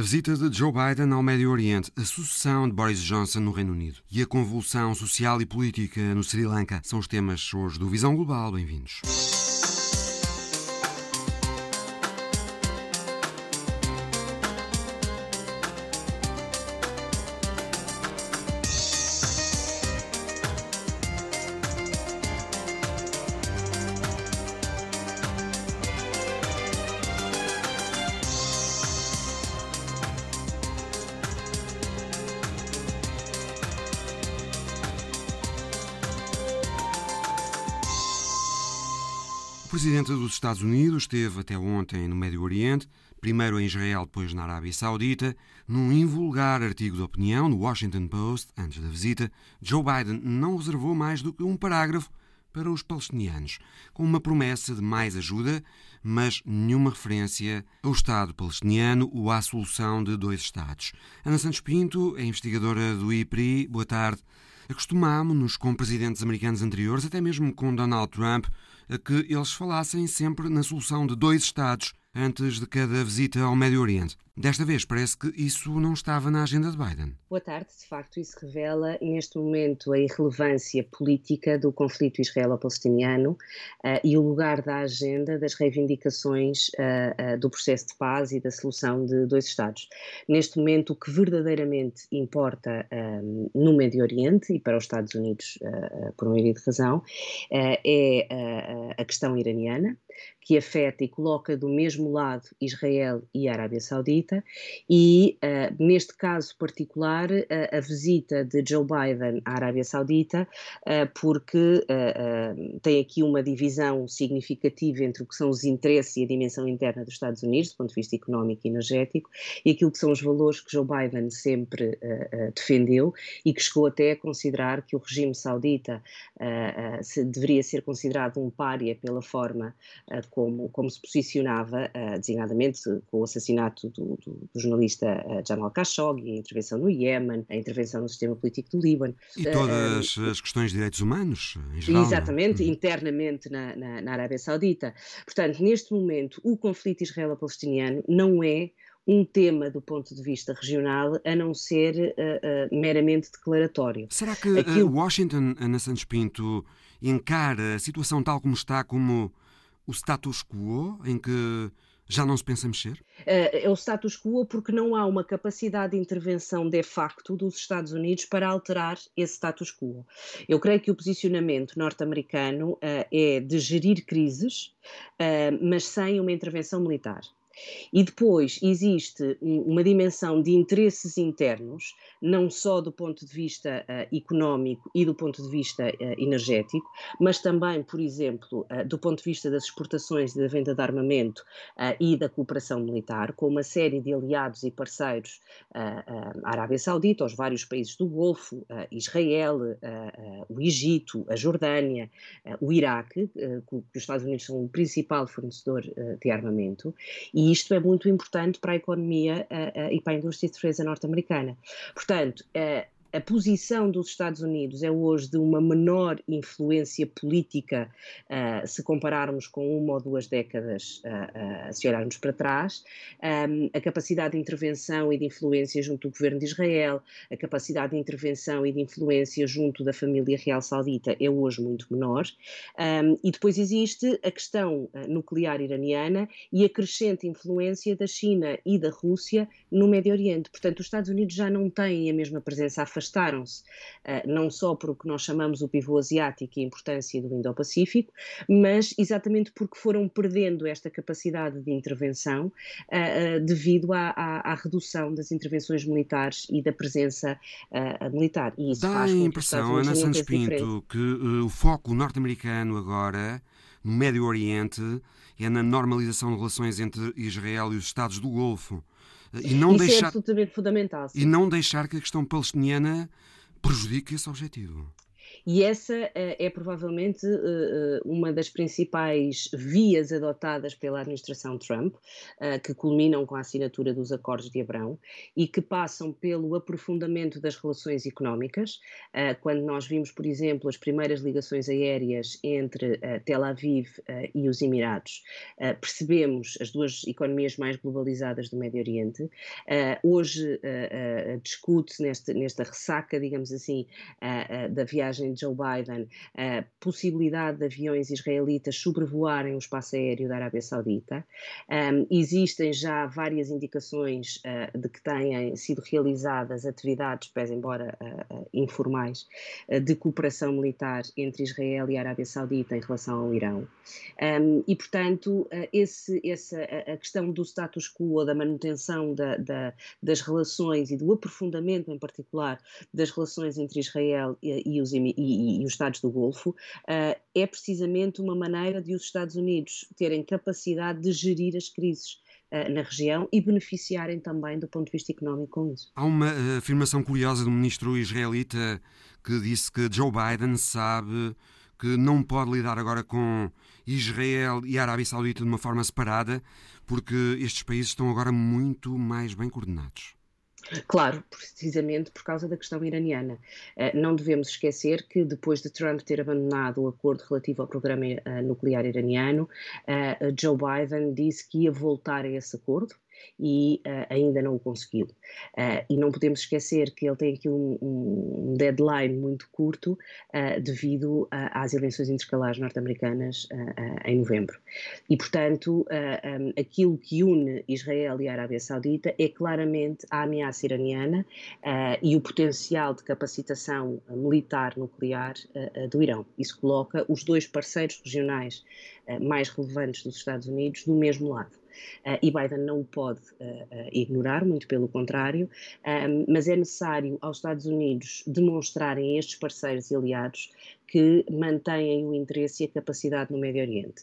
A visita de Joe Biden ao Médio Oriente, a sucessão de Boris Johnson no Reino Unido e a convulsão social e política no Sri Lanka são os temas hoje do Visão Global. Bem-vindos. Presidente dos Estados Unidos esteve até ontem no Médio Oriente, primeiro em Israel, depois na Arábia Saudita. Num invulgar artigo de opinião no Washington Post, antes da visita, Joe Biden não reservou mais do que um parágrafo para os palestinianos, com uma promessa de mais ajuda, mas nenhuma referência ao Estado palestiniano ou à solução de dois Estados. Ana Santos Pinto é investigadora do IPRI. Boa tarde. Acostumámos-nos com presidentes americanos anteriores, até mesmo com Donald Trump, que eles falassem sempre na solução de dois Estados antes de cada visita ao Médio Oriente. Desta vez parece que isso não estava na agenda de Biden. Boa tarde. De facto, isso revela neste momento a irrelevância política do conflito israelo-palestiniano uh, e o lugar da agenda das reivindicações uh, uh, do processo de paz e da solução de dois Estados. Neste momento, o que verdadeiramente importa no Médio Oriente e para os Estados Unidos, por maioria de razão, é a questão iraniana, que afeta e coloca do mesmo lado Israel e a Arábia Saudita, e uh, neste caso particular, uh, a visita de Joe Biden à Arábia Saudita, uh, porque tem aqui uma divisão significativa entre o que são os interesses e a dimensão interna dos Estados Unidos, do ponto de vista económico e energético, e aquilo que são os valores que Joe Biden sempre defendeu e que chegou até a considerar que o regime saudita se, deveria ser considerado um pária pela forma como, como se posicionava, designadamente com o assassinato do, do, do jornalista uh, Jamal Khashoggi, a intervenção no Iémen, a intervenção no sistema político do Líbano. E todas uh, as questões de direitos humanos, em geral. É? Exatamente, uhum. internamente na, na, na Arábia Saudita. Portanto, neste momento, o conflito israelo-palestiniano não é um tema do ponto de vista regional, a não ser uh, uh, meramente declaratório. Será que Aquilo... Washington, Ana Santos Pinto, encara a situação tal como está como o status quo, em que já não se pensa mexer? É o status quo porque não há uma capacidade de intervenção de facto dos Estados Unidos para alterar esse status quo. Eu creio que o posicionamento norte-americano uh, é de gerir crises, uh, mas sem uma intervenção militar. E depois existe uma dimensão de interesses internos, não só do ponto de vista uh, económico e do ponto de vista uh, energético, mas também, por exemplo, uh, do ponto de vista das exportações e da venda de armamento e da cooperação militar, com uma série de aliados e parceiros, a Arábia Saudita, os vários países do Golfo, Israel, o Egito, a Jordânia, o Iraque, que os Estados Unidos são o principal fornecedor de armamento, e isto é muito importante para a economia uh, uh, e para a indústria de defesa norte-americana. Portanto, uh, a posição dos Estados Unidos é hoje de uma menor influência política uh, se compararmos com uma ou duas décadas, uh, uh, se olharmos para trás. Um, a capacidade de intervenção e de influência junto do governo de Israel, a capacidade de intervenção e de influência junto da família real saudita é hoje muito menor. Um, e depois existe a questão nuclear iraniana e a crescente influência da China e da Rússia no Médio Oriente. Portanto, os Estados Unidos já não têm a mesma presença afastaram-se, uh, não só por o que nós chamamos o pivô asiático e a importância do Indo-Pacífico, mas exatamente porque foram perdendo esta capacidade de intervenção uh, devido à, à, à, redução das intervenções militares e da presença militar. E isso Dá faz a impressão, Ana Santos Pinto, que o foco norte-americano agora no Médio Oriente é na normalização de relações entre Israel e os Estados do Golfo. E não Isso é deixar, é absolutamente fundamental. Sim. E não deixar que a questão palestiniana prejudique esse objetivo. E essa é provavelmente uma das principais vias adotadas pela administração Trump, que culminam com a assinatura dos Acordos de Abrão e que passam pelo aprofundamento das relações económicas. Quando nós vimos, por exemplo, as primeiras ligações aéreas entre Tel Aviv e os Emirados, percebemos as duas economias mais globalizadas do Médio Oriente. Hoje discute-se nesta ressaca, digamos assim, da viagem de Joe Biden, a possibilidade de aviões israelitas sobrevoarem o espaço aéreo da Arábia Saudita. Um, existem já várias indicações uh, de que tenham sido realizadas atividades, pese embora uh, informais, de cooperação militar entre Israel e a Arábia Saudita em relação ao Irão. Um, e, portanto, esse, essa, a questão do status quo, da manutenção da, da, das relações e do aprofundamento, em particular, das relações entre Israel e, e os, e, e, os Estados do Golfo, uh, é precisamente uma maneira de os Estados Unidos terem capacidade de gerir as crises uh, na região e beneficiarem também do ponto de vista económico com isso. Há uma uh, afirmação curiosa do ministro israelita que disse que Joe Biden sabe que não pode lidar agora com Israel e a Arábia Saudita de uma forma separada, porque estes países estão agora muito mais bem coordenados. Claro, precisamente por causa da questão iraniana. Eh, não devemos esquecer que depois de Trump ter abandonado o acordo relativo ao programa eh, nuclear iraniano, eh, Joe Biden disse que ia voltar a esse acordo e uh, ainda não o conseguiu. Uh, e não podemos esquecer que ele tem aqui um, um deadline muito curto uh, devido às eleições intercalares norte-americanas em novembro. E, portanto, um, aquilo que une Israel e a Arábia Saudita é claramente a ameaça iraniana e o potencial de capacitação militar nuclear do Irão. Isso coloca os dois parceiros regionais mais relevantes dos Estados Unidos do mesmo lado. Uh, e Biden não o pode uh, ignorar, muito pelo contrário, mas é necessário aos Estados Unidos demonstrarem a estes parceiros e aliados que mantêm o interesse e a capacidade no Médio Oriente.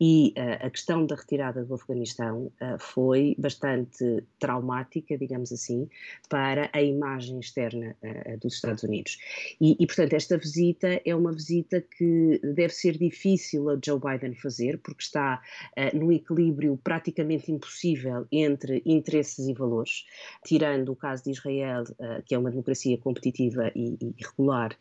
E uh, a questão da retirada do Afeganistão uh, foi bastante traumática, digamos assim, para a imagem externa uh, dos Estados Unidos. E, e, portanto, esta visita é uma visita que deve ser difícil a Joe Biden fazer, porque está no equilíbrio praticamente impossível entre interesses e valores, tirando o caso de Israel, que é uma democracia competitiva e, e regular,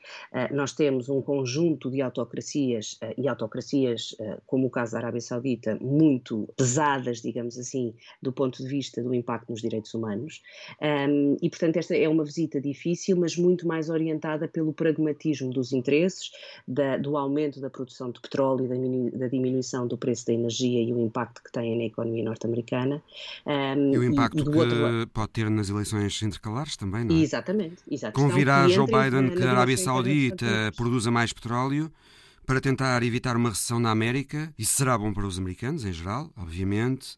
nós temos um conjunto de autocracias uh, e autocracias, como o caso da Arábia Saudita, muito pesadas, digamos assim, do ponto de vista do impacto nos direitos humanos. Um, e, portanto, esta é uma visita difícil, mas muito mais orientada pelo pragmatismo dos interesses, da, do aumento da produção de petróleo e da, da, diminuição do preço da energia e o impacto que tem na economia norte-americana. Um, e o impacto e, que pode ter nas eleições intercalares também, não é? Exatamente. exatamente. Convidar Joe Biden que a Arábia Saudita produza mais petróleo para tentar evitar uma recessão na América. Isso será bom para os americanos, em geral, obviamente,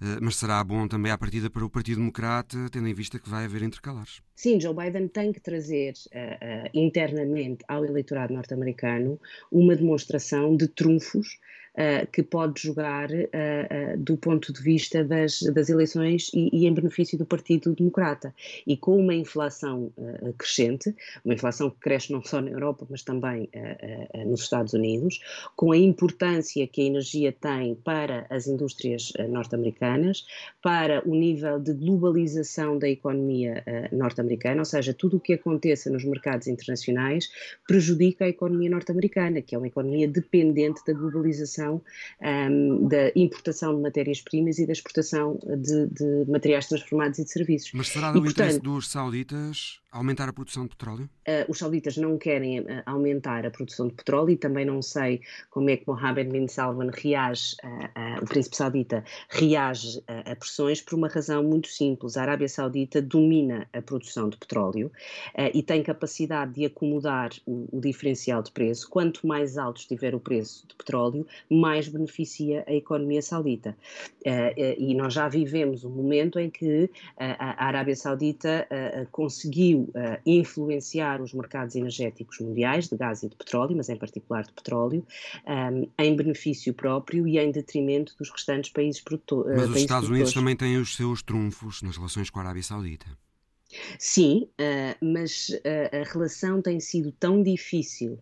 eh, mas será bom também à partida para o Partido Democrata, tendo em vista que vai haver intercalares. Sim, Joe Biden tem que trazer uh, uh, internamente ao eleitorado norte-americano uma demonstração de trunfos uh, que pode jogar uh, do ponto de vista das, das eleições e, e, em benefício do Partido Democrata. E com uma inflação crescente, uma inflação que cresce não só na Europa, mas também nos Estados Unidos, com a importância que a energia tem para as indústrias norte-americanas, para o nível de globalização da economia norte-americana, ou seja, tudo o que aconteça nos mercados internacionais prejudica a economia norte-americana, que é uma economia dependente da globalização um, da importação de matérias-primas e da exportação de, de, materiais transformados e de serviços. Mas será do e, interesse portanto, dos sauditas aumentar a produção de petróleo? Uh, os sauditas não querem uh, aumentar a produção de petróleo e também não sei como é que Mohammed bin Salman reage, uh, o príncipe saudita reage a pressões por uma razão muito simples. A Arábia Saudita domina a produção de petróleo e tem capacidade de acomodar o, o, diferencial de preço. Quanto mais alto estiver o preço de petróleo, mais beneficia a economia saudita. e nós já vivemos um momento em que a Arábia Saudita conseguiu influenciar os mercados energéticos mundiais, de gás e de petróleo, mas em particular de petróleo, em benefício próprio e em detrimento dos restantes países produtores. Mas os Estados Unidos também têm os seus trunfos nas relações com a Arábia Saudita. Sim, mas a relação tem sido tão difícil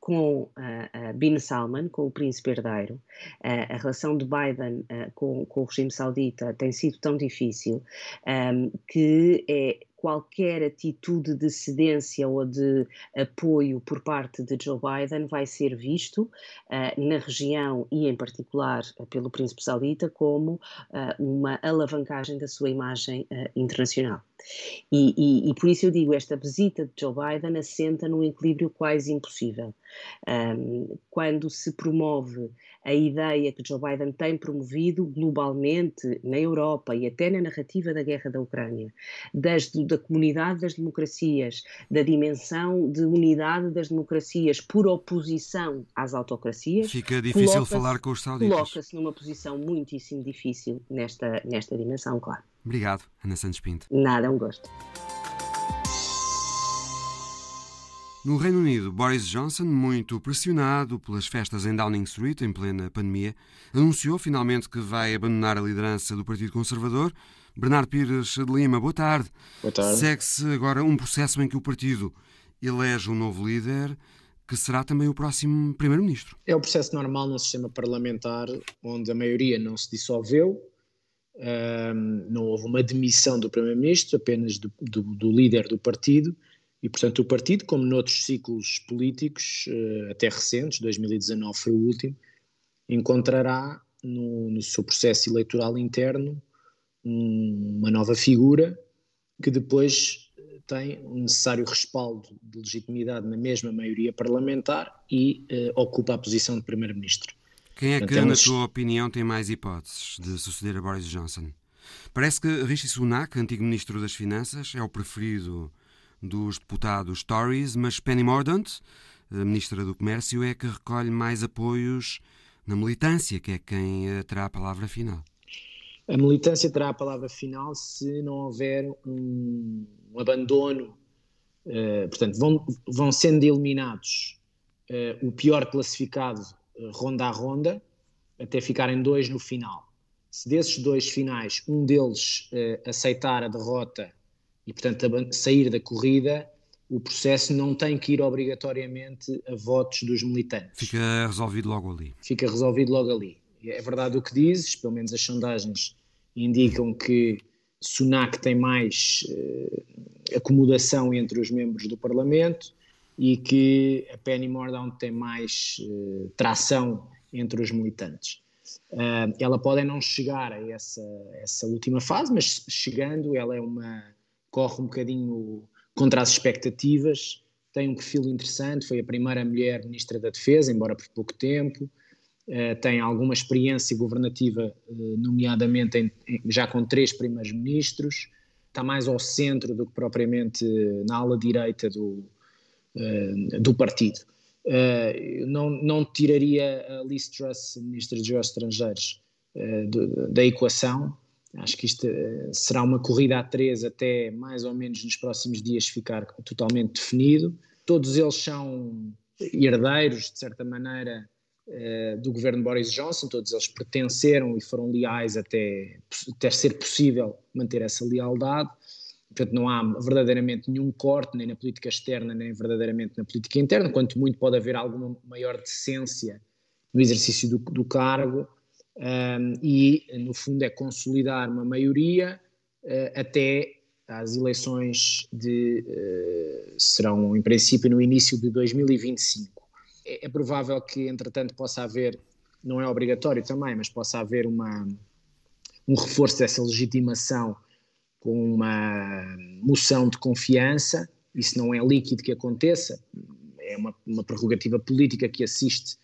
com uh, Bin Salman, com o príncipe herdeiro, a relação de Biden com, com, o regime saudita tem sido tão difícil um, que é qualquer atitude de cedência ou de apoio por parte de Joe Biden vai ser visto uh, na região e, em particular, pelo Príncipe Saudita como uh, uma alavancagem da sua imagem uh, internacional. E, e, e, por isso eu digo, esta visita de Joe Biden assenta num equilíbrio quase impossível. Um, quando se promove a ideia que Joe Biden tem promovido globalmente na Europa e até na narrativa da guerra da Ucrânia, das, da comunidade das democracias, da dimensão de unidade das democracias por oposição às autocracias. Fica difícil falar com os sauditas. Coloca-se numa posição muitíssimo difícil nesta, nesta dimensão, claro. Obrigado, Ana Santos Pinto. Nada, é um gosto. No Reino Unido, Boris Johnson, muito pressionado pelas festas em Downing Street em plena pandemia, anunciou finalmente que vai abandonar a liderança do Partido Conservador. Bernardo Pires de Lima, boa tarde. Boa tarde. Segue-se agora um processo em que o partido elege um novo líder, que será também o próximo primeiro-ministro. É o processo normal no sistema parlamentar, onde a maioria não se dissolveu, um, não houve uma demissão do primeiro-ministro, apenas do, do, do líder do partido e, portanto, o partido, como noutros ciclos políticos, eh, até recentes, 2019 foi o último, encontrará no, no seu processo eleitoral interno uma nova figura que depois tem o um necessário respaldo de legitimidade na mesma maioria parlamentar e uh, ocupa a posição de primeiro-ministro. Quem é que, na tua opinião, tem mais hipóteses de suceder a Boris Johnson? Parece que Rishi Sunak, antigo ministro das Finanças, é o preferido dos deputados Tories, mas Penny Mordaunt, ministra do Comércio, é que recolhe mais apoios na militância, que é quem eh, terá a palavra final. A militância terá a palavra final se não houver um, abandono. Uh, portanto, vão, vão sendo eliminados uh, o pior classificado ronda a ronda, até ficarem dois no final. Se desses dois finais um deles aceitar a derrota e, portanto, sair da corrida, o processo não tem que ir obrigatoriamente a votos dos militantes. Fica resolvido logo ali. Fica resolvido logo ali. É verdade o que dizes, pelo menos as sondagens indicam que Sunak tem mais uh, acomodação entre os membros do Parlamento e que a Penny Mordaunt tem mais uh, tração entre os militantes. Uh, ela pode não chegar a essa, essa última fase, mas chegando, ela é uma corre um bocadinho contra as expectativas, tem um perfil interessante, foi a primeira mulher ministra da Defesa, embora por pouco tempo, uh, tem alguma experiência governativa, nomeadamente em, em, já com três primeiros ministros, está mais ao centro do que propriamente na ala direita do, do partido. não, não tiraria a Liz Truss, ministra dos Estrangeiros, do, da equação, Acho que isto eh, será uma corrida a três até mais ou menos nos próximos dias ficar totalmente definido. Todos eles são herdeiros, de certa maneira, eh, do governo Boris Johnson, todos eles pertenceram e foram leais até, até ser possível manter essa lealdade. Portanto, não há verdadeiramente nenhum corte, nem na política externa, nem verdadeiramente na política interna, quanto muito pode haver alguma maior decência no exercício do, do cargo um, e, no fundo, é consolidar uma maioria uh, até às eleições de. Uh, serão, em princípio, no início de 2025. É, é, provável que, entretanto, possa haver, não é obrigatório também, mas possa haver uma, um reforço dessa legitimação com uma moção de confiança. Isso não é líquido que aconteça, é uma, uma prerrogativa política que assiste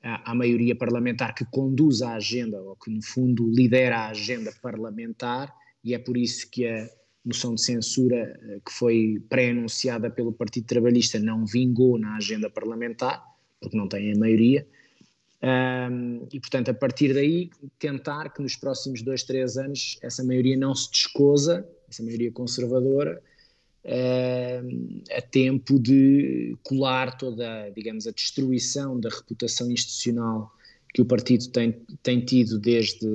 à, maioria parlamentar que conduz a agenda, ou que no fundo lidera a agenda parlamentar, e é por isso que a moção de censura eh, que foi pré-anunciada pelo Partido Trabalhista não vingou na agenda parlamentar, porque não tem a maioria. Um, e, portanto, a partir daí, tentar que nos próximos dois, três anos essa maioria não se descosa, essa maioria conservadora, uh, a tempo de colar toda, digamos, a destruição da reputação institucional que o partido tem, tem tido desde,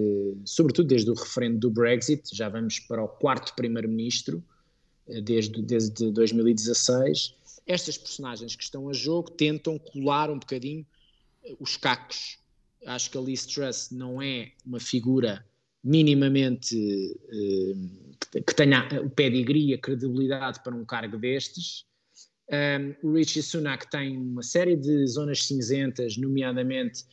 sobretudo desde o referendo do Brexit, já vamos para o quarto primeiro-ministro, desde, desde 2016. Estas personagens que estão a jogo tentam colar um bocadinho os cacos. Acho que a Liz Truss não é uma figura minimamente uh, que tenha o pedigree, a credibilidade para um cargo destes. Um, o Richie Sunak tem uma série de zonas cinzentas, nomeadamente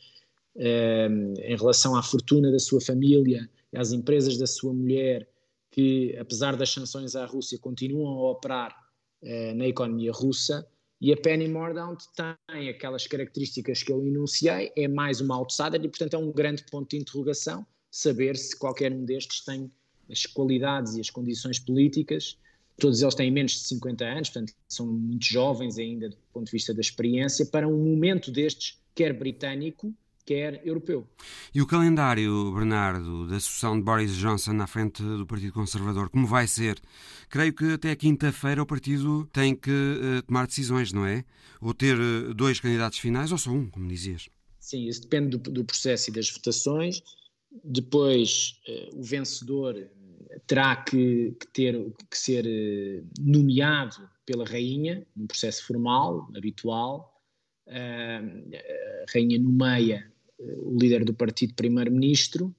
um, em relação à fortuna da sua família, às empresas da sua mulher, que apesar das sanções à Rússia continuam a operar uh, na economia russa. E a Penny Mordaunt tem aquelas características que eu enunciei, é mais uma outsider e, portanto, é um grande ponto de interrogação saber se qualquer um destes tem as qualidades e as condições políticas. Todos eles têm menos de 50 anos, portanto, são muito jovens ainda do ponto de vista da experiência, para um momento destes, quer britânico, quer europeu. E o calendário, Bernardo, da sucessão de Boris Johnson na frente do Partido Conservador, como vai ser? Creio que até quinta-feira o partido tem que uh, tomar decisões, não é? Ou ter uh, dois candidatos finais ou só um, como dizias. Sim, isso depende do, do processo e das votações. Depois, uh, o vencedor terá que, que, ter que ser nomeado pela rainha, num processo formal, habitual. Uh, a rainha nomeia o líder do partido primeiro-ministro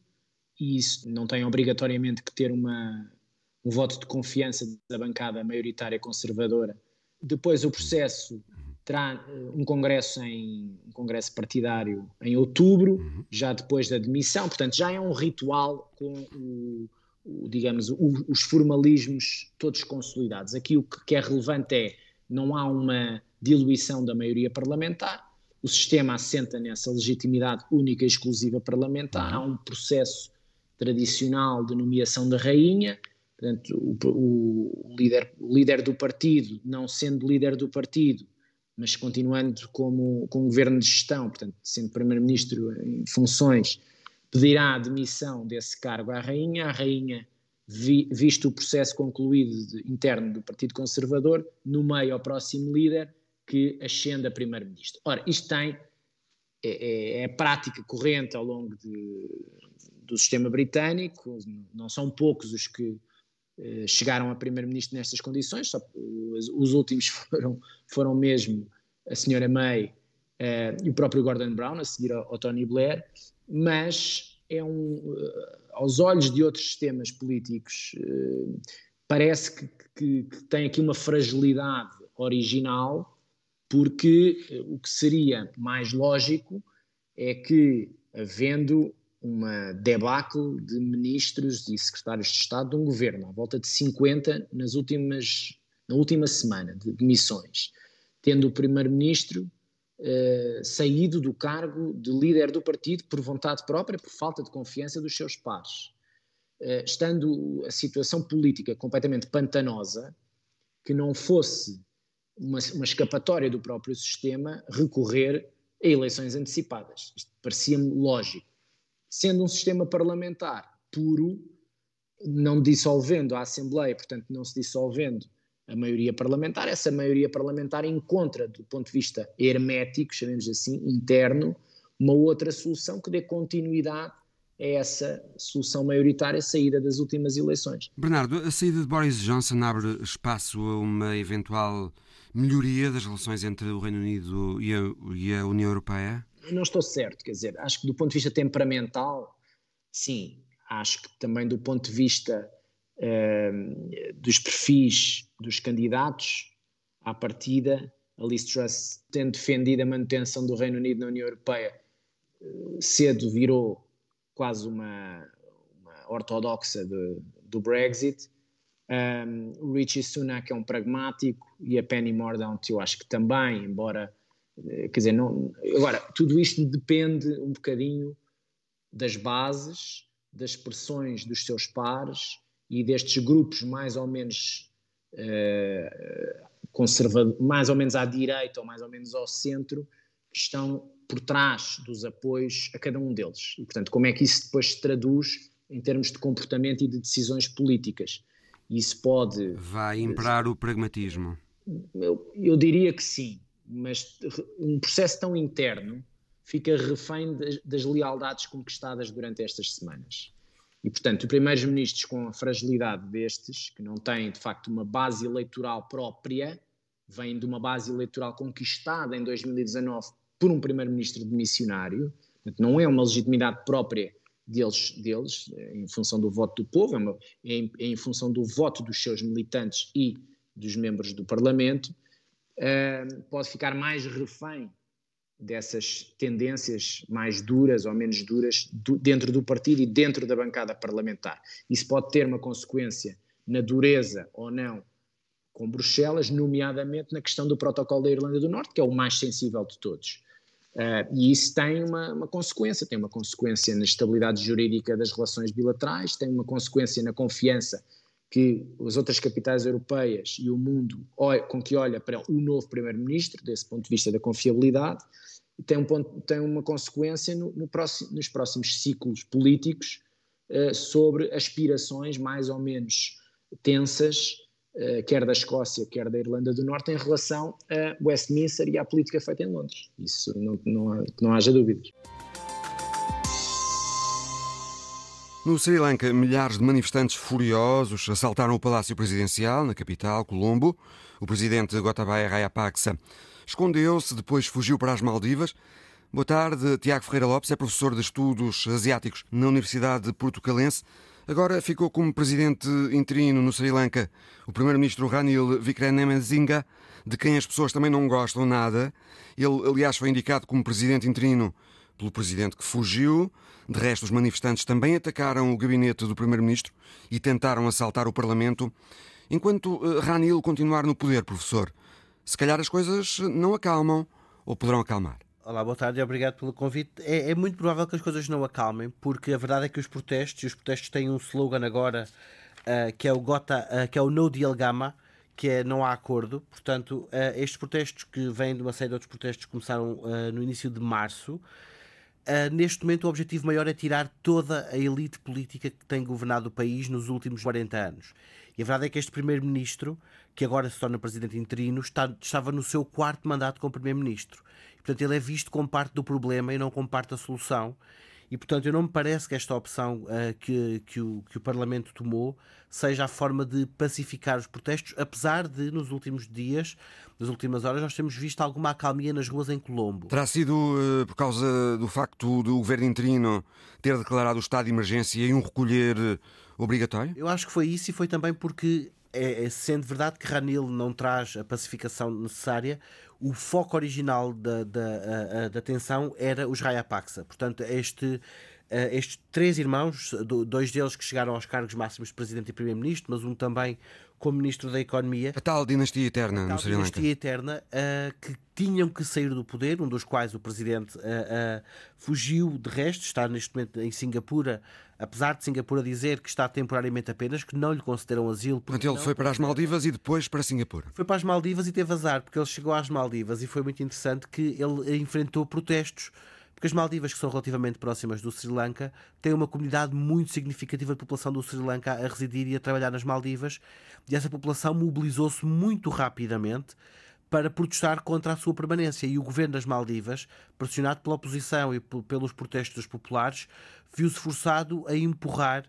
e isso não tem obrigatoriamente que ter uma, um voto de confiança da bancada maioritária conservadora. Depois o processo terá eh, um congresso em um congresso partidário em outubro, uhum. já depois da demissão, portanto já é um ritual com o, o digamos o, os formalismos todos consolidados. Aqui o que é relevante é não há uma diluição da maioria parlamentar, o sistema assenta nessa legitimidade única e exclusiva parlamentar, há um processo tradicional de nomeação da rainha, portanto o, o líder, o líder do partido, não sendo líder do partido, mas continuando como, com governo de gestão, portanto, sendo primeiro-ministro em funções, pedirá a demissão desse cargo à rainha. A rainha, vi, visto o processo concluído de, interno do Partido Conservador, nomeia o próximo líder que ascende a primeiro-ministro. Ora, isto tem é, é, é, prática corrente ao longo de, do sistema britânico, não são poucos os que eh, chegaram a primeiro-ministro nestas condições, só, os, os, últimos foram, foram mesmo a senhora May eh, e o próprio Gordon Brown, a seguir ao, ao Tony Blair, mas é um, eh, aos olhos de outros sistemas políticos, parece que, que, que tem aqui uma fragilidade original, porque o que seria mais lógico é que, havendo uma debacle de ministros e secretários de Estado de um governo, à volta de 50 nas últimas, na última semana de demissões, tendo o primeiro-ministro uh, saído do cargo de líder do partido por vontade própria, por falta de confiança dos seus pares. Uh, estando a situação política completamente pantanosa, que não fosse uma, uma escapatória do próprio sistema recorrer a eleições antecipadas. Isto parecia-me lógico sendo um sistema parlamentar puro, não dissolvendo a Assembleia, portanto, não se dissolvendo a maioria parlamentar, essa maioria parlamentar encontra, do ponto de vista hermético, chamemos assim, interno, uma outra solução que dê continuidade a essa solução maioritária saída das últimas eleições. Bernardo, a saída de Boris Johnson abre espaço a uma eventual melhoria das relações entre o Reino Unido e a, e a União Europeia? não estou certo, quer dizer, acho que do ponto de vista temperamental, sim, acho que também do ponto de vista uh, dos perfis dos candidatos, à partida, a Liz Truss, tendo defendido a manutenção do Reino Unido na União Europeia, uh, cedo virou quase uma, uma ortodoxa de, do Brexit. Um, o Richie Sunak é um pragmático e a Penny Mordaunt eu acho que também, embora eh, quer dizer, não, agora, tudo isto depende um bocadinho das bases, das pressões dos seus pares e destes grupos mais ou menos uh, conservadores, mais ou menos à direita ou mais ou menos ao centro, que estão por trás dos apoios a cada um deles. E, portanto, como é que isso depois se traduz em termos de comportamento e de decisões políticas? Isso pode. Vai imperar o pragmatismo? Eu, eu diria que sim mas um processo tão interno fica refém das, das lealdades conquistadas durante estas semanas. E, portanto, primeiros ministros com a fragilidade destes, que não têm, de facto, uma base eleitoral própria, vêm de uma base eleitoral conquistada em 2019 por um primeiro-ministro demissionário, portanto, não é uma legitimidade própria deles, deles é em função do voto do povo, é, é, em, é em, função do voto dos seus militantes e dos membros do Parlamento, uh, pode ficar mais refém dessas tendências mais duras ou menos duras do, dentro do partido e dentro da bancada parlamentar. Isso pode ter uma consequência na dureza ou não com Bruxelas, nomeadamente na questão do protocolo da Irlanda do Norte, que é o mais sensível de todos. Uh, e isso tem uma, uma, consequência, tem uma consequência na estabilidade jurídica das relações bilaterais, tem uma consequência na confiança que as outras capitais europeias e o mundo com que olha para o novo primeiro-ministro, desse ponto de vista da confiabilidade, tem, um ponto, tem uma consequência no, no próximo, nos próximos ciclos políticos uh, sobre aspirações mais ou menos tensas, quer da Escócia, quer da Irlanda do Norte, em relação a Westminster e à política feita em Londres. Isso não, não, não haja dúvidas. No Sri Lanka, milhares de manifestantes furiosos assaltaram o Palácio Presidencial, na capital, Colombo. O presidente Gotabaya Rajapaksa escondeu-se, depois fugiu para as Maldivas. Boa tarde, Tiago Ferreira Lopes é professor de Estudos Asiáticos na Universidade Portucalense. Agora ficou como presidente interino no Sri Lanka o primeiro-ministro Ranil Wickremesinghe, de quem as pessoas também não gostam nada. Ele, aliás, foi indicado como presidente interino pelo presidente que fugiu. De resto, os manifestantes também atacaram o gabinete do primeiro-ministro e tentaram assaltar o parlamento. Enquanto uh, Ranil continuar no poder, professor, se calhar as coisas não acalmam ou poderão acalmar. Olá, boa tarde obrigado pelo convite. É, é, muito provável que as coisas não acalmem, porque a verdade é que os protestos, e os protestos têm um slogan agora, uh, que é o Gota, uh, que é o No Deal Gama, que é não há acordo. Portanto, uh, estes protestos que vêm de uma série de outros protestos que começaram no início de março, Uh, neste momento, o objetivo maior é tirar toda a elite política que tem governado o país nos últimos 40 anos. E a verdade é que este primeiro-ministro, que agora se torna presidente interino, está, estava no seu quarto mandato como primeiro-ministro. Portanto, ele é visto como parte do problema e não como parte da solução. E, portanto, eu não me parece que esta opção uh, que, que, o, que o Parlamento tomou seja a forma de pacificar os protestos, apesar de, nos últimos dias, nas últimas horas, nós temos visto alguma acalmia nas ruas em Colombo. Terá sido uh, por causa do facto do governo interino ter declarado o estado de emergência e um recolher uh, obrigatório? Eu acho que foi isso e foi também porque é, é, sendo verdade que Ranil não traz a pacificação necessária, o foco original da, da, da tensão era os Rayapaksa. Portanto, este, estes três irmãos, dois deles que chegaram aos cargos máximos de presidente e primeiro-ministro, mas um também como ministro da Economia. A tal dinastia eterna no Sri Lanka. dinastia eterna uh, que tinham que sair do poder, um dos quais o presidente uh, uh, fugiu de resto, está neste momento em Singapura, apesar de Singapura dizer que está temporariamente apenas, que não lhe concederam asilo. Portanto, ele não, foi para as Maldivas e depois para Singapura. Foi para as Maldivas e teve azar, porque ele chegou às Maldivas e foi muito interessante que ele enfrentou protestos porque as Maldivas, que são relativamente próximas do Sri Lanka, têm uma comunidade muito significativa de população do Sri Lanka a residir e a trabalhar nas Maldivas, e essa população mobilizou-se muito rapidamente para protestar contra a sua permanência. E o governo das Maldivas, pressionado pela oposição e pelos protestos populares, viu-se forçado a empurrar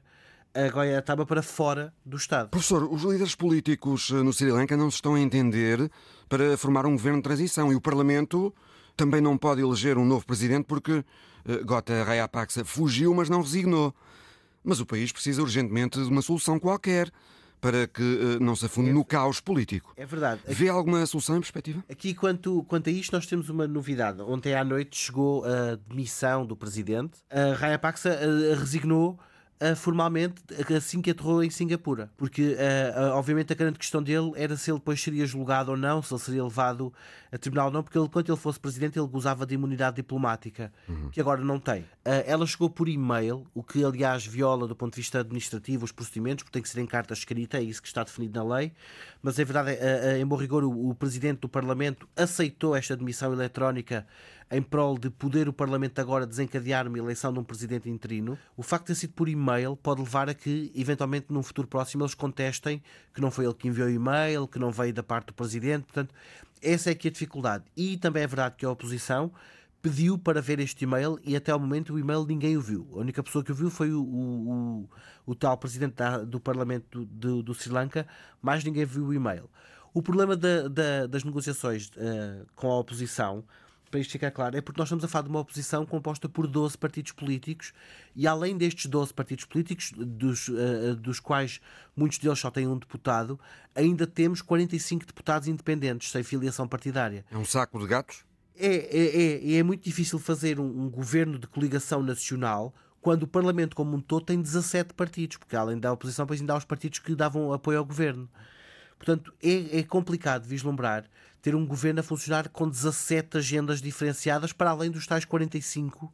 a Goiataba para fora do Estado. Professor, os líderes políticos eh, no Sri Lanka não se estão a entender para formar um governo de transição e o Parlamento também não pode eleger um novo presidente porque uh, Gota Rayapaksa fugiu, mas não resignou. Mas o país precisa urgentemente de uma solução qualquer para que uh, não se afunde é, no caos político. É verdade. Vê alguma solução em perspectiva? Aqui, quanto, quanto a isto, nós temos uma novidade. Ontem à noite chegou a demissão do presidente. A Rayapaksa uh, resignou uh, formalmente assim que aterrou em Singapura. Porque, uh, uh, obviamente, a grande questão dele era se ele depois seria julgado ou não, se ele seria levado a tribunal ou não, porque ele, quando ele fosse presidente, ele gozava de imunidade diplomática, uhum. que agora não tem. ela chegou por e-mail, o que, aliás, viola do ponto de vista administrativo os procedimentos, porque tem que ser em carta escrita, é isso que está definido na lei. Mas é verdade, em bom rigor, o, o presidente do Parlamento aceitou esta admissão eletrónica em prol de poder o Parlamento agora desencadear uma eleição de um presidente interino, o facto de ter sido por e-mail pode levar a que, eventualmente, num futuro próximo, eles contestem que não foi ele que enviou o e-mail, que não veio da parte do presidente. Portanto, essa é aqui a dificuldade. E também é verdade que a oposição pediu para ver este e-mail e até ao momento o e-mail ninguém o viu. A única pessoa que o viu foi o, o, o, o tal presidente da, do Parlamento do, do, do, Sri Lanka, mas ninguém viu o e-mail. O problema da, da, das negociações uh, com a oposição, para isto ficar claro, é porque nós estamos a falar de uma oposição composta por 12 partidos políticos e além destes 12 partidos políticos, dos, uh, dos quais muitos deles só têm um deputado, ainda temos 45 deputados independentes, sem filiação partidária. É um saco de gatos? É, é, é, é muito difícil fazer um, um governo de coligação nacional quando o Parlamento como um todo tem 17 partidos, porque além da oposição, depois ainda há os partidos que davam apoio ao governo. Portanto, é, é, complicado vislumbrar ter um governo a funcionar com 17 agendas diferenciadas, para além dos tais 45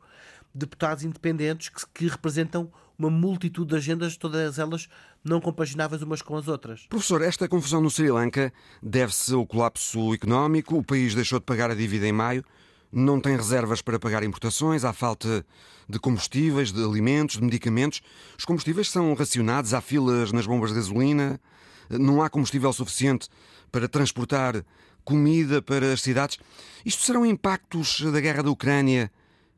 deputados independentes que, que representam uma multitude de agendas, todas elas não compagináveis umas com as outras. Professor, esta confusão no Sri Lanka deve-se ao colapso económico, o país deixou de pagar a dívida em maio, não tem reservas para pagar importações, há falta de combustíveis, de alimentos, de medicamentos. Os combustíveis são racionados, há filas nas bombas de gasolina, não há combustível suficiente para transportar comida para as cidades. Isto serão impactos da guerra da Ucrânia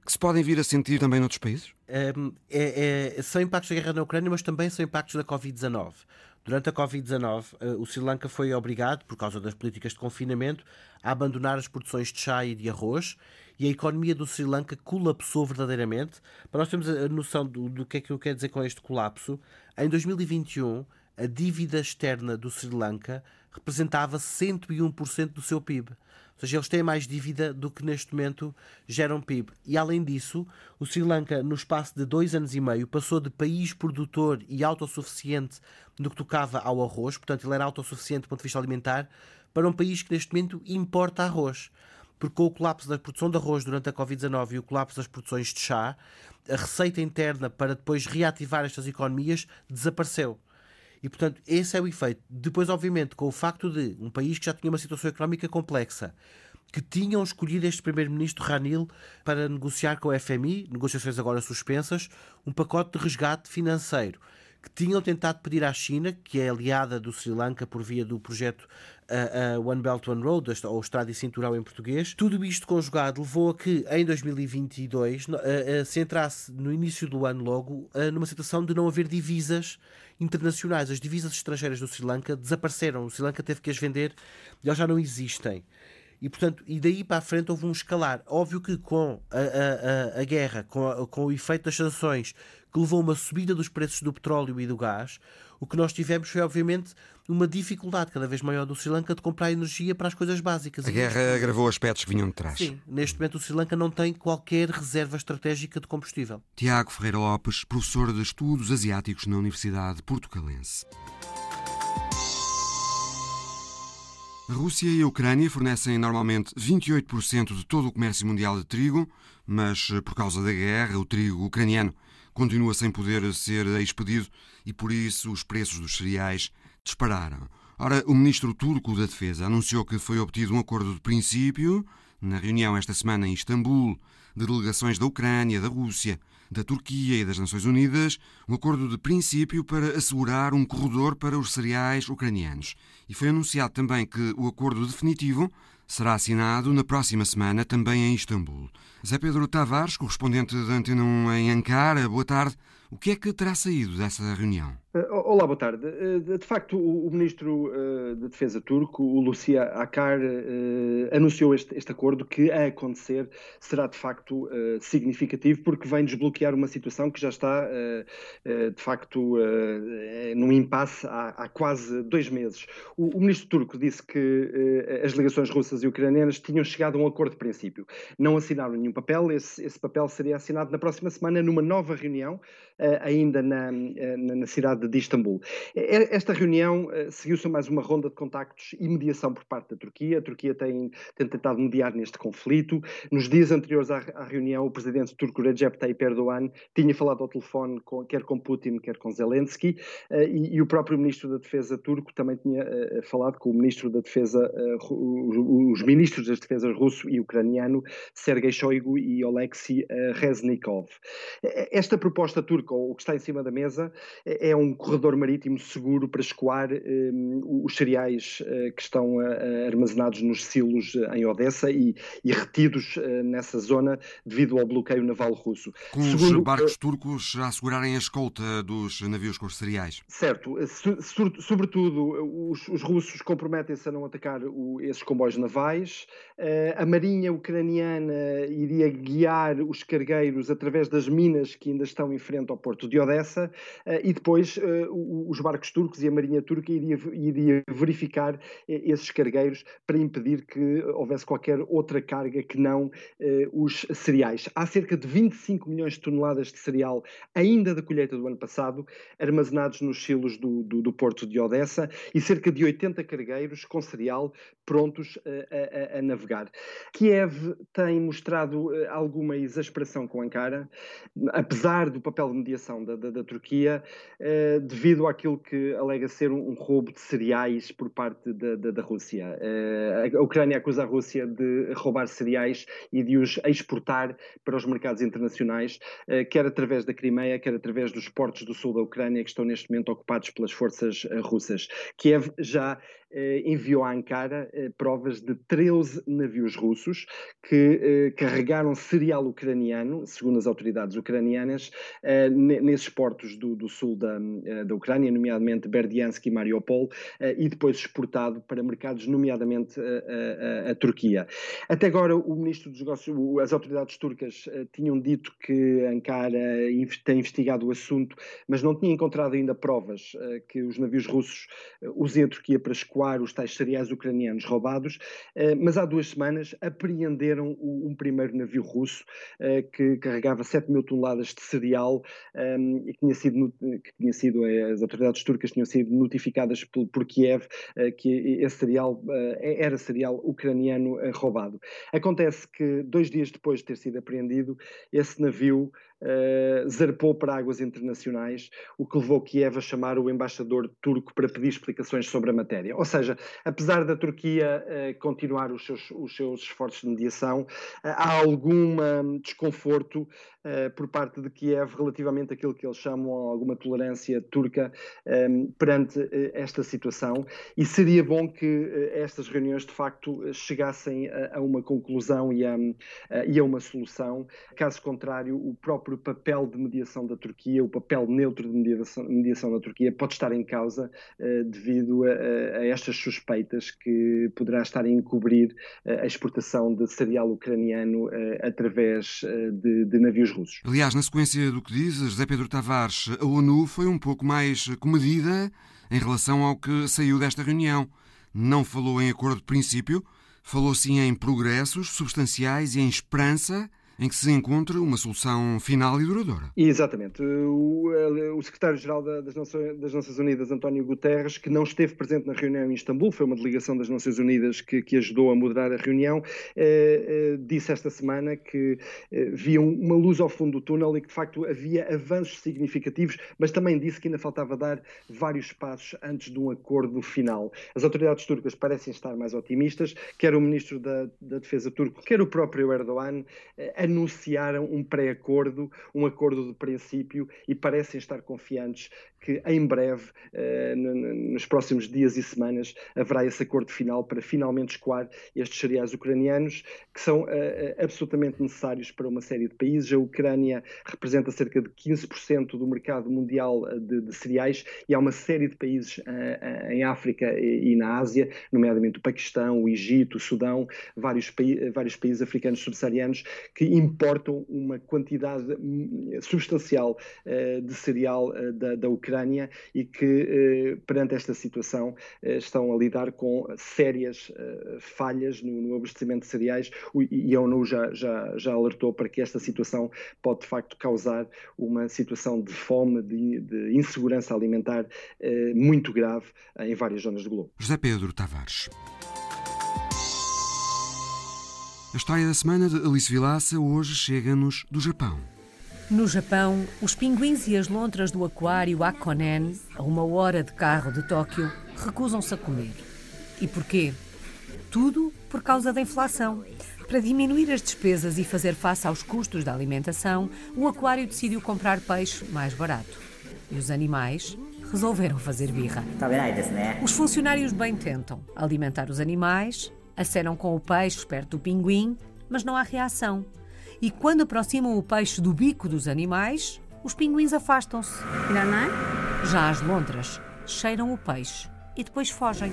que se podem vir a sentir também noutros países? É, é, são impactos da guerra na Ucrânia, mas também são impactos da Covid-19. Durante a Covid-19, eh, o Sri Lanka foi obrigado, por causa das políticas de confinamento, a abandonar as produções de chá e de arroz e a economia do Sri Lanka colapsou verdadeiramente. Para nós termos a noção do, do que é que eu quero dizer com este colapso, em 2021 a dívida externa do Sri Lanka representava 101% do seu PIB. Ou seja, eles têm mais dívida do que neste momento geram PIB. E além disso, o Sri Lanka, no espaço de dois anos e meio, passou de país produtor e autossuficiente no que tocava ao arroz, portanto, ele era autossuficiente do ponto de vista alimentar, para um país que neste momento importa arroz. Porque com o colapso da produção de arroz durante a Covid-19 e o colapso das produções de chá, a receita interna para depois reativar estas economias desapareceu. E, portanto, esse é o efeito. Depois, obviamente, com o facto de um país que já tinha uma situação económica complexa, que tinham escolhido este primeiro-ministro Ranil para negociar com a FMI, negociações agora suspensas, um pacote de resgate financeiro que tinham tentado pedir à China, que é aliada do Sri Lanka por via do projeto uh, uh, One Belt One Road, ou Estrada e Cinturão em português. Tudo isto conjugado levou a que em 2022 uh, se entrasse no início do ano logo numa situação de não haver divisas internacionais. As divisas estrangeiras do Sri Lanka desapareceram. O Sri Lanka teve que as vender e elas já não existem. E, portanto, e daí para a frente houve um escalar. Óbvio que com a, a, a guerra, com, a, com o efeito das sanções, que levou a uma subida dos preços do petróleo e do gás, o que nós tivemos foi, obviamente, uma dificuldade cada vez maior do Sri Lanka de comprar energia para as coisas básicas. A guerra agravou aspectos que vinham de trás. Sim, neste momento o Sri Lanka não tem qualquer reserva estratégica de combustível. Tiago Ferreira Lopes, professor de Estudos Asiáticos na Universidade Portucalense. Rússia e a Ucrânia fornecem normalmente 28% de todo o comércio mundial de trigo, mas por causa da guerra, o trigo ucraniano continua sem poder ser expedido e por isso os preços dos cereais dispararam. Ora, o ministro turco da Defesa anunciou que foi obtido um acordo de princípio na reunião esta semana em Istambul de delegações da Ucrânia, da Rússia, da Turquia e das Nações Unidas um acordo de princípio para assegurar um corredor para os cereais ucranianos. E foi anunciado também que o acordo definitivo será assinado na próxima semana, também em Istambul. Zé Pedro Tavares, correspondente da Antena 1 em Ankara, boa tarde. O que é que terá saído dessa reunião? Eh, olá, boa tarde. Eh, de facto, o ministro eh, da Defesa turco, o Lucia Akar, anunciou este, este, acordo que, a acontecer, será de facto significativo porque vem desbloquear uma situação que já está, de facto, num impasse há, há quase dois meses. O, o, ministro turco disse que as ligações russas e ucranianas tinham chegado a um acordo de princípio. Não assinaram nenhum papel, esse, esse papel seria assinado na próxima semana numa nova reunião, ainda na, na, na cidade cidade de Istambul. Esta reunião eh, seguiu-se mais uma ronda de contactos e mediação por parte da Turquia. A Turquia tem, tem tentado mediar neste conflito. Nos dias anteriores à, à, reunião, o presidente turco Recep Tayyip Erdogan tinha falado ao telefone com, quer com Putin, quer com Zelensky, uh, e, e, o próprio ministro da Defesa turco também tinha uh, falado com o ministro da Defesa, os ministros das defesas russo e ucraniano, Sergei Shoigu e Oleksiy Reznikov. Esta proposta turca, ou o que está em cima da mesa, é um um corredor marítimo seguro para escoar um, os cereais uh, que estão uh, armazenados nos silos em Odessa e, e retidos nessa zona devido ao bloqueio naval russo. Com Segundo, os barcos turcos a assegurarem a escolta dos navios com os cereais. Certo. Sobretudo, os, os russos comprometem-se a não atacar o, esses comboios navais. a marinha ucraniana iria guiar os cargueiros através das minas que ainda estão em frente ao porto de Odessa eh, e depois eh, os barcos turcos e a marinha turca iria, iria verificar eh, esses cargueiros para impedir que houvesse qualquer outra carga que não os cereais. Há cerca de 25 milhões de toneladas de cereal ainda da colheita do ano passado armazenados nos silos do, do, do porto de Odessa e cerca de 80 cargueiros com cereal prontos a, a, a navegar. Kiev tem mostrado alguma exasperação com Ankara, apesar do papel de mediação da, da, da Turquia, devido àquilo que alega ser um, um roubo de cereais por parte da, da, da Rússia. Eh, a Ucrânia acusa a Rússia de roubar cereais e de os exportar para os mercados internacionais, eh, quer através da Crimeia, quer através dos portos do sul da Ucrânia, que estão neste momento ocupados pelas forças eh, russas. Kiev já eh, enviou a Ankara eh, provas de 13 navios russos que carregaram cereal ucraniano, segundo as autoridades ucranianas, nesses portos do, do sul da, da Ucrânia, nomeadamente Berdiansk e Mariupol, e depois exportado para mercados, nomeadamente a, a, a Turquia. Até agora, o ministro dos Negócios, as autoridades turcas tinham dito que Ankara tem investigado o assunto, mas não tinha encontrado ainda provas que os navios russos usem a Turquia para escoar escoar os tais cereais ucranianos roubados, eh, mas há duas semanas apreenderam um primeiro navio russo eh, que carregava 7 mil toneladas de cereal ehm, e que tinha sido, que tinha sido eh, as autoridades turcas tinham sido notificadas por, por Kiev que esse cereal era cereal ucraniano roubado. Acontece que dois dias depois de ter sido apreendido, esse navio uh, zarpou para águas internacionais, o que levou Kiev a chamar o embaixador turco para pedir explicações sobre a matéria. Ou seja, apesar da Turquia uh, continuar os seus, os seus esforços de mediação, uh, há algum desconforto por parte de Kiev relativamente àquilo que eles chamam alguma tolerância turca um, perante esta situação e seria bom que estas reuniões de facto chegassem a, a uma conclusão e a, e a uma solução. Caso contrário, o próprio próprio papel de mediação da Turquia, o papel neutro de mediação, mediação da Turquia, pode estar em causa uh, devido a, a, estas suspeitas que poderá estar a encobrir uh, a exportação de cereal ucraniano uh, através de, de, navios russos. Aliás, na sequência do que diz José Pedro Tavares, a ONU foi um pouco mais comedida em relação ao que saiu desta reunião. Não falou em acordo de princípio, falou sim em progressos substanciais e em esperança em que se encontra uma solução final e duradoura. Exatamente. O, o secretário-geral das das Nações Unidas, António Guterres, que não esteve presente na reunião em Istambul, foi uma delegação das Nações Unidas que, que ajudou a moderar a reunião, eh, eh, disse esta semana que eh, via uma luz ao fundo do túnel e que de facto havia avanços significativos, mas também disse que ainda faltava dar vários passos antes de um acordo final. As autoridades turcas parecem estar mais otimistas, quer o ministro da, da Defesa turco, quer o próprio Erdogan, eh, anunciaram um pré-acordo, um acordo de princípio e parecem estar confiantes que em breve, eh, nos próximos dias e semanas, haverá esse acordo final para finalmente escoar estes cereais ucranianos, que são eh, eh, absolutamente necessários para uma série de países. A Ucrânia representa cerca de 15% do mercado mundial de, de, cereais e há uma série de países em África e, na Ásia, nomeadamente o Paquistão, o Egito, o Sudão, vários, vários países africanos subsaarianos, que importam uma quantidade hum, substancial de cereal da, da Ucrânia e que, eh, perante esta situação, eh, estão a lidar com sérias eh, falhas no, no abastecimento de cereais e a ONU já, já, já alertou para que esta situação pode, de facto, causar uma situação de fome, de, de insegurança alimentar muito grave em várias zonas do globo. José Pedro Tavares. A história da semana de Alice Vilaça hoje chega-nos do Japão. No Japão, os pinguins e as lontras do aquário Akonen, a uma hora de carro de Tóquio, recusam-se a comer. E porquê? Tudo por causa da inflação. Para diminuir as despesas e fazer face aos custos da alimentação, o aquário decidiu comprar peixe mais barato. E os animais resolveram fazer birra. Os funcionários bem tentam alimentar os animais, acenam com o peixe perto do pinguim, mas não há reação. E quando aproximam o peixe do bico dos animais, os pinguins afastam-se. Já as lontras cheiram o peixe e depois fogem.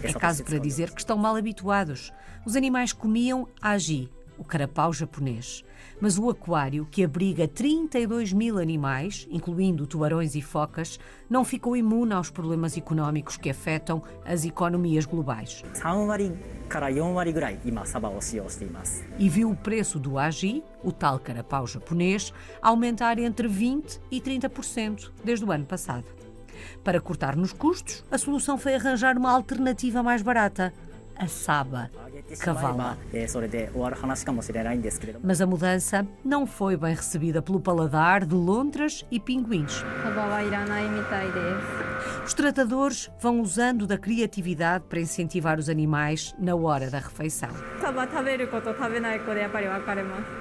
É caso para dizer que estão mal habituados. Os animais comiam agi, o carapau japonês. Mas o aquário, que abriga 32 mil animais, incluindo tubarões e focas, não ficou imune aos problemas económicos que afetam as economias globais. E viu o preço do agi, o tal carapau japonês, aumentar entre 20% e 30% desde o ano passado. Para cortar nos custos, a solução foi arranjar uma alternativa mais barata, a Saba, cavala. Mas a mudança não foi bem recebida pelo paladar de lontras e pinguins. Os tratadores vão usando da criatividade para incentivar os animais na hora da refeição.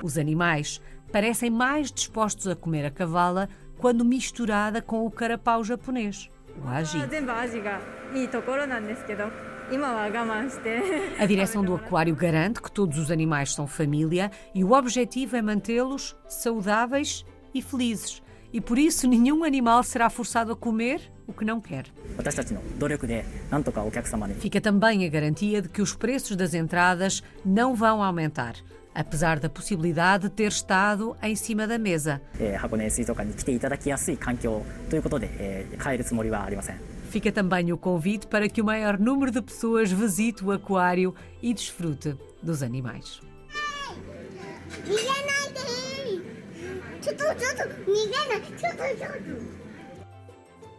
Os animais parecem mais dispostos a comer a cavala quando misturada com o carapau japonês, o aji. A direção do aquário garante que todos os animais são família e o objetivo é mantê-los saudáveis e felizes. E por isso nenhum animal será forçado a comer o que não quer. Fica também a garantia de que os preços das entradas não vão aumentar, apesar da possibilidade de ter estado em cima da mesa. Fica também o convite para que o maior número de pessoas visite o aquário e desfrute dos animais.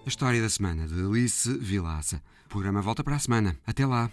A história da semana de Alice Vilaça. O programa volta para a semana. Até lá.